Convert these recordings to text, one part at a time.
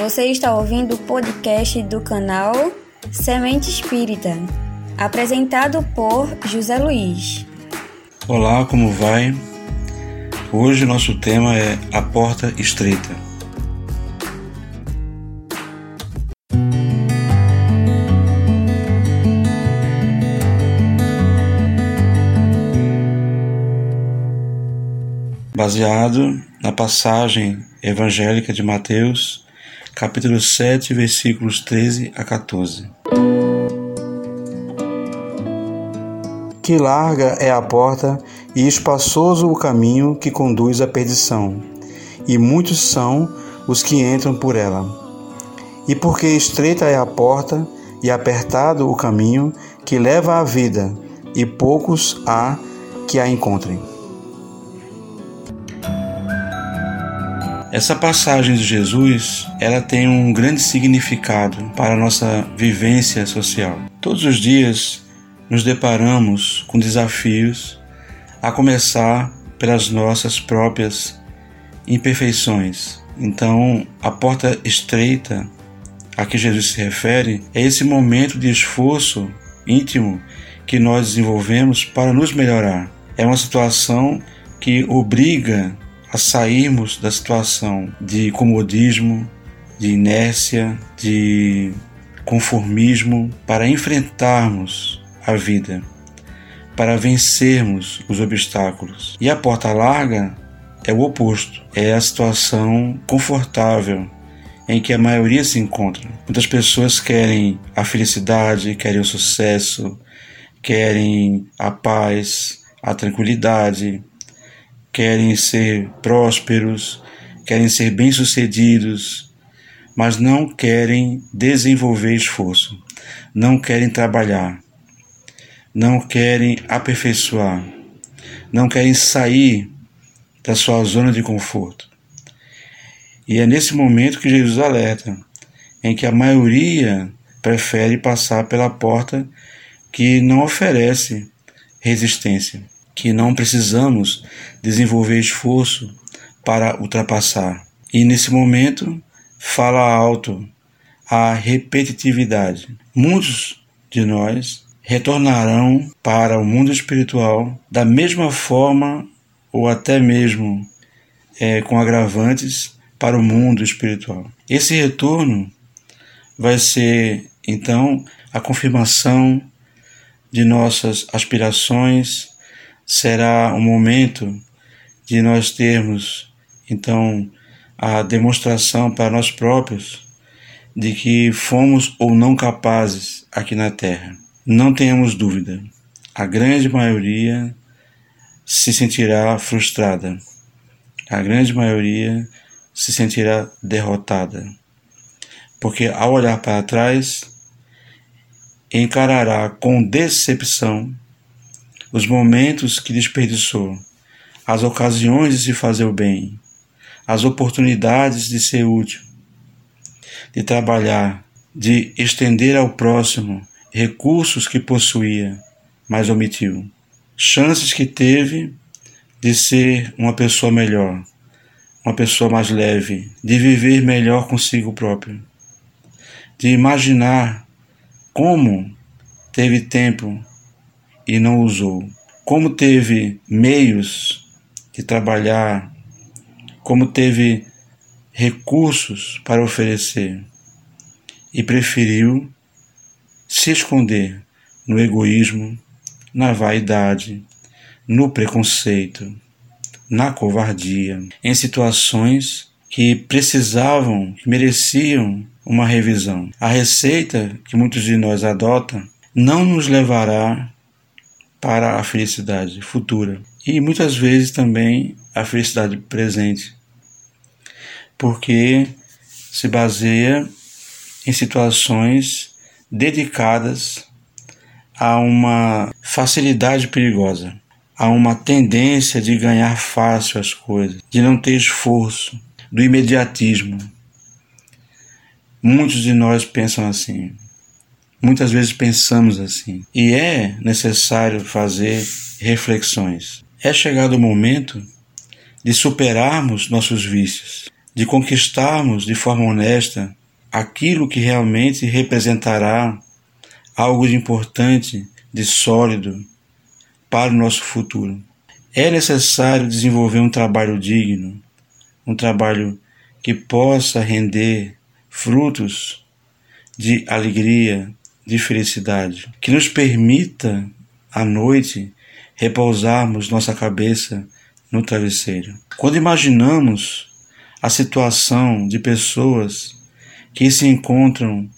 Você está ouvindo o podcast do canal Semente Espírita, apresentado por José Luiz. Olá, como vai? Hoje nosso tema é a porta estreita. Baseado na passagem evangélica de Mateus, capítulo 7, versículos 13 a 14. Que larga é a porta e espaçoso o caminho que conduz à perdição, e muitos são os que entram por ela. E porque estreita é a porta e apertado o caminho que leva à vida, e poucos há que a encontrem. Essa passagem de Jesus, ela tem um grande significado para a nossa vivência social. Todos os dias nos deparamos com desafios, a começar pelas nossas próprias imperfeições. Então, a porta estreita a que Jesus se refere é esse momento de esforço íntimo que nós desenvolvemos para nos melhorar. É uma situação que obriga a sairmos da situação de comodismo, de inércia, de conformismo, para enfrentarmos a vida, para vencermos os obstáculos. E a porta larga é o oposto, é a situação confortável em que a maioria se encontra. Muitas pessoas querem a felicidade, querem o sucesso, querem a paz, a tranquilidade, querem ser prósperos, querem ser bem-sucedidos, mas não querem desenvolver esforço, não querem trabalhar, não querem aperfeiçoar, não querem sair da sua zona de conforto. E é nesse momento que Jesus alerta, em que a maioria prefere passar pela porta que não oferece resistência que não precisamos desenvolver esforço para ultrapassar. E nesse momento, fala alto a repetitividade. Muitos de nós retornarão para o mundo espiritual da mesma forma ou até mesmo é, com agravantes para o mundo espiritual. Esse retorno vai ser então a confirmação de nossas aspirações, será um momento de nós termos, então, a demonstração para nós próprios de que fomos ou não capazes aqui na Terra. Não tenhamos dúvida, a grande maioria se sentirá frustrada, a grande maioria se sentirá derrotada, porque ao olhar para trás, encarará com decepção os momentos que desperdiçou, as ocasiões de se fazer o bem, as oportunidades de ser útil, de trabalhar, de estender ao próximo recursos que possuía, mas omitiu, chances que teve de ser uma pessoa melhor, uma pessoa mais leve, de viver melhor consigo próprio, de imaginar como teve tempo e não usou. Como teve meios de trabalhar, como teve recursos para oferecer e preferiu se esconder no egoísmo, na vaidade, no preconceito, na covardia, em situações que precisavam, que mereciam uma revisão. A receita que muitos de nós adotam não nos levará para a felicidade futura e muitas vezes também a felicidade presente, porque se baseia em situações dedicadas a uma facilidade perigosa, a uma tendência de ganhar fácil as coisas, de não ter esforço, do imediatismo. Muitos de nós pensam assim. Muitas vezes pensamos assim. E é necessário fazer reflexões. É chegado o momento de superarmos nossos vícios, de conquistarmos de forma honesta aquilo que realmente representará algo de importante, de sólido para o nosso futuro. É necessário desenvolver um trabalho digno, um trabalho que possa render frutos de alegria, de felicidade, que nos permita à noite repousarmos nossa cabeça no travesseiro. Quando imaginamos a situação de pessoas que se encontram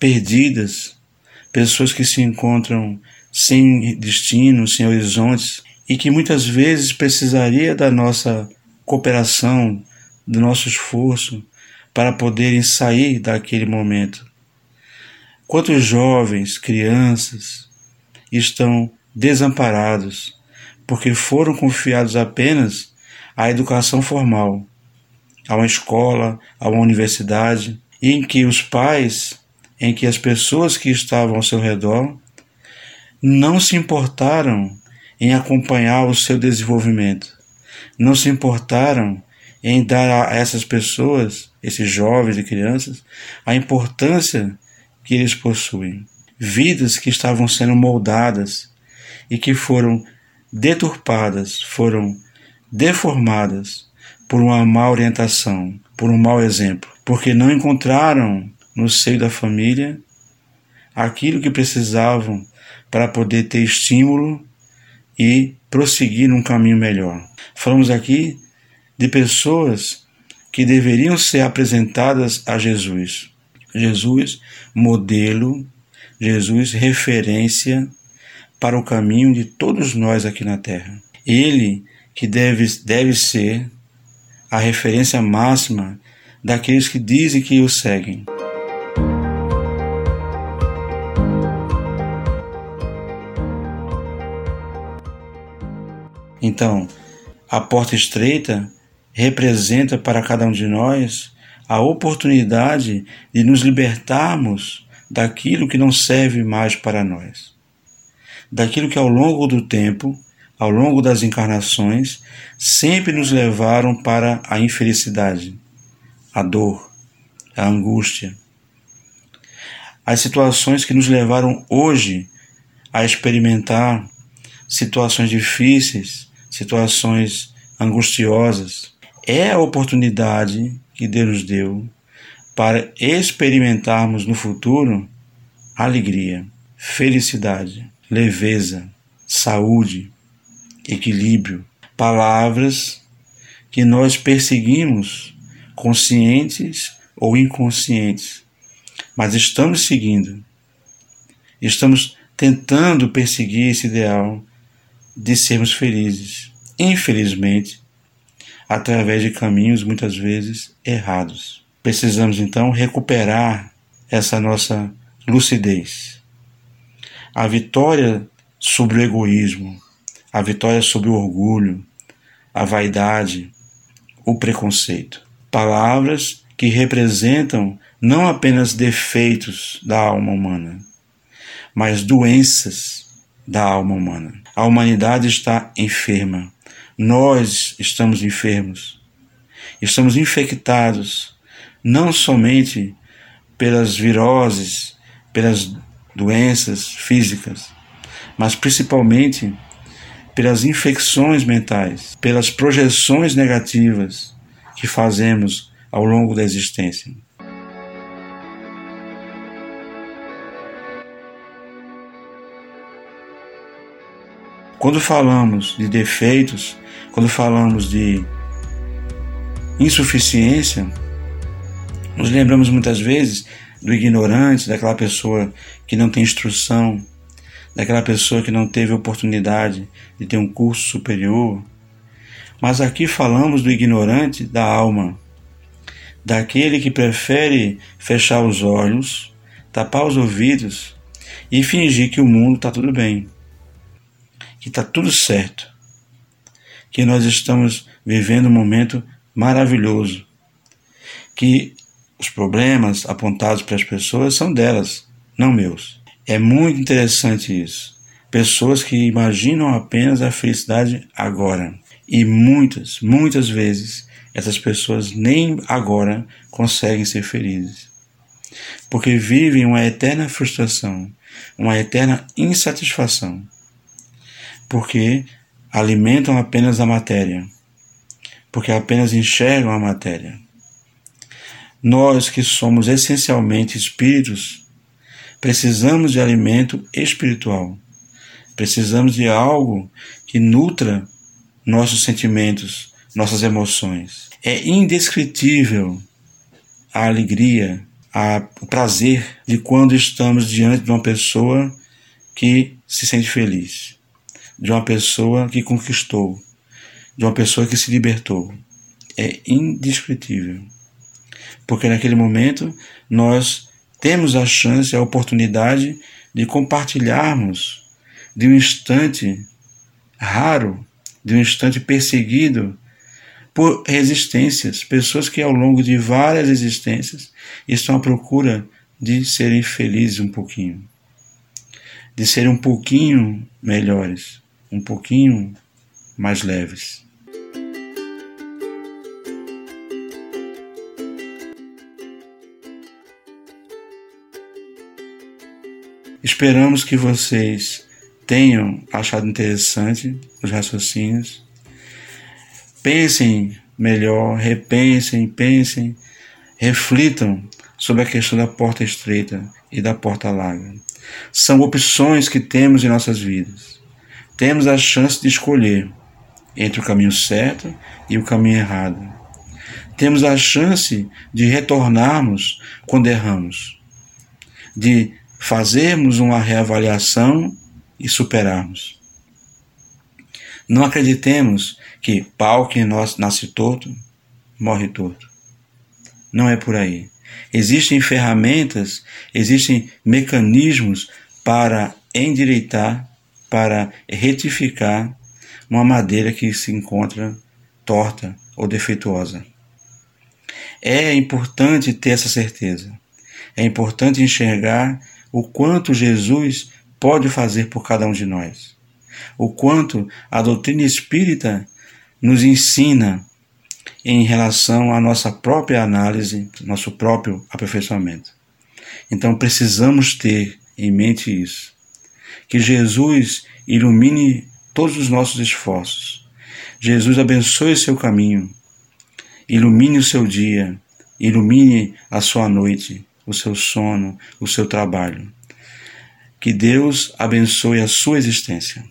perdidas, pessoas que se encontram sem destino, sem horizontes e que muitas vezes precisaria da nossa cooperação, do nosso esforço para poderem sair daquele momento. Quantos jovens, crianças estão desamparados porque foram confiados apenas à educação formal, a uma escola, a uma universidade, em que os pais, em que as pessoas que estavam ao seu redor não se importaram em acompanhar o seu desenvolvimento, não se importaram em dar a essas pessoas, esses jovens e crianças, a importância que eles possuem. Vidas que estavam sendo moldadas e que foram deturpadas, foram deformadas por uma má orientação, por um mau exemplo, porque não encontraram no seio da família aquilo que precisavam para poder ter estímulo e prosseguir num caminho melhor. Falamos aqui de pessoas que deveriam ser apresentadas a Jesus. Jesus, modelo, Jesus, referência para o caminho de todos nós aqui na Terra. Ele que deve, deve ser a referência máxima daqueles que dizem que o seguem. Então, a porta estreita representa para cada um de nós a oportunidade de nos libertarmos daquilo que não serve mais para nós, daquilo que ao longo do tempo ao longo das encarnações, sempre nos levaram para a infelicidade, a dor, a angústia. As situações que nos levaram hoje a experimentar situações difíceis, situações angustiosas, é a oportunidade que Deus nos deu para experimentarmos no futuro alegria, felicidade, leveza, saúde, equilíbrio, palavras que nós perseguimos, conscientes ou inconscientes, mas estamos seguindo, estamos tentando perseguir esse ideal de sermos felizes, infelizmente, através de caminhos muitas vezes errados. Precisamos então recuperar essa nossa lucidez. A vitória sobre o egoísmo, a vitória sobre o orgulho, a vaidade, o preconceito. Palavras que representam não apenas defeitos da alma humana, mas doenças da alma humana. A humanidade está enferma. Nós estamos enfermos. Estamos infectados não somente pelas viroses, pelas doenças físicas, mas principalmente pelas infecções mentais, pelas projeções negativas que fazemos ao longo da existência. Quando falamos de defeitos, quando falamos de insuficiência, nos lembramos muitas vezes do ignorante, daquela pessoa que não tem instrução, daquela pessoa que não teve oportunidade de ter um curso superior. Mas aqui falamos do ignorante da alma, daquele que prefere fechar os olhos, tapar os ouvidos e fingir que o mundo está tudo bem, que está tudo certo, que nós estamos vivendo um momento maravilhoso, que os problemas apontados para as pessoas são delas, não meus. É muito interessante isso. Pessoas que imaginam apenas a felicidade agora. E muitas, muitas vezes essas pessoas nem agora conseguem ser felizes. Porque vivem uma eterna frustração, uma eterna insatisfação. Porque alimentam apenas a matéria. Porque apenas enxergam a matéria. Nós que somos essencialmente espíritos, precisamos de alimento espiritual. Precisamos de algo que nutra nossos sentimentos, nossas emoções. É indescritível a alegria, a, o prazer de quando estamos diante de uma pessoa que se sente feliz, de uma pessoa que conquistou, de uma pessoa que se libertou. É indescritível. Porque naquele momento nós temos a chance, a oportunidade de compartilharmos de um instante raro, de um instante perseguido por resistências, pessoas que ao longo de várias existências estão à procura de serem felizes um pouquinho, de serem um pouquinho melhores, um pouquinho mais leves. Esperamos que vocês tenham achado interessante os raciocínios. Pensem melhor, repensem, pensem, reflitam sobre a questão da porta estreita e da porta larga. São opções que temos em nossas vidas. Temos a chance de escolher entre o caminho certo e o caminho errado. Temos a chance de retornarmos quando erramos, de fazermos uma reavaliação e superarmos. Não acreditemos que pau que nasce torto, morre torto. Não é por aí. Existem ferramentas, existem mecanismos para endireitar, para retificar uma madeira que se encontra torta ou defeituosa. É importante ter essa certeza. É importante enxergar o quanto Jesus pode fazer por cada um de nós. O quanto a doutrina espírita nos ensina em relação à nossa própria análise, nosso próprio aperfeiçoamento. Então precisamos ter em mente isso. Que Jesus ilumine todos os nossos esforços. Jesus abençoe seu caminho. Ilumine o seu dia. Ilumine a sua noite o seu sono, o seu trabalho. Que Deus abençoe a sua existência.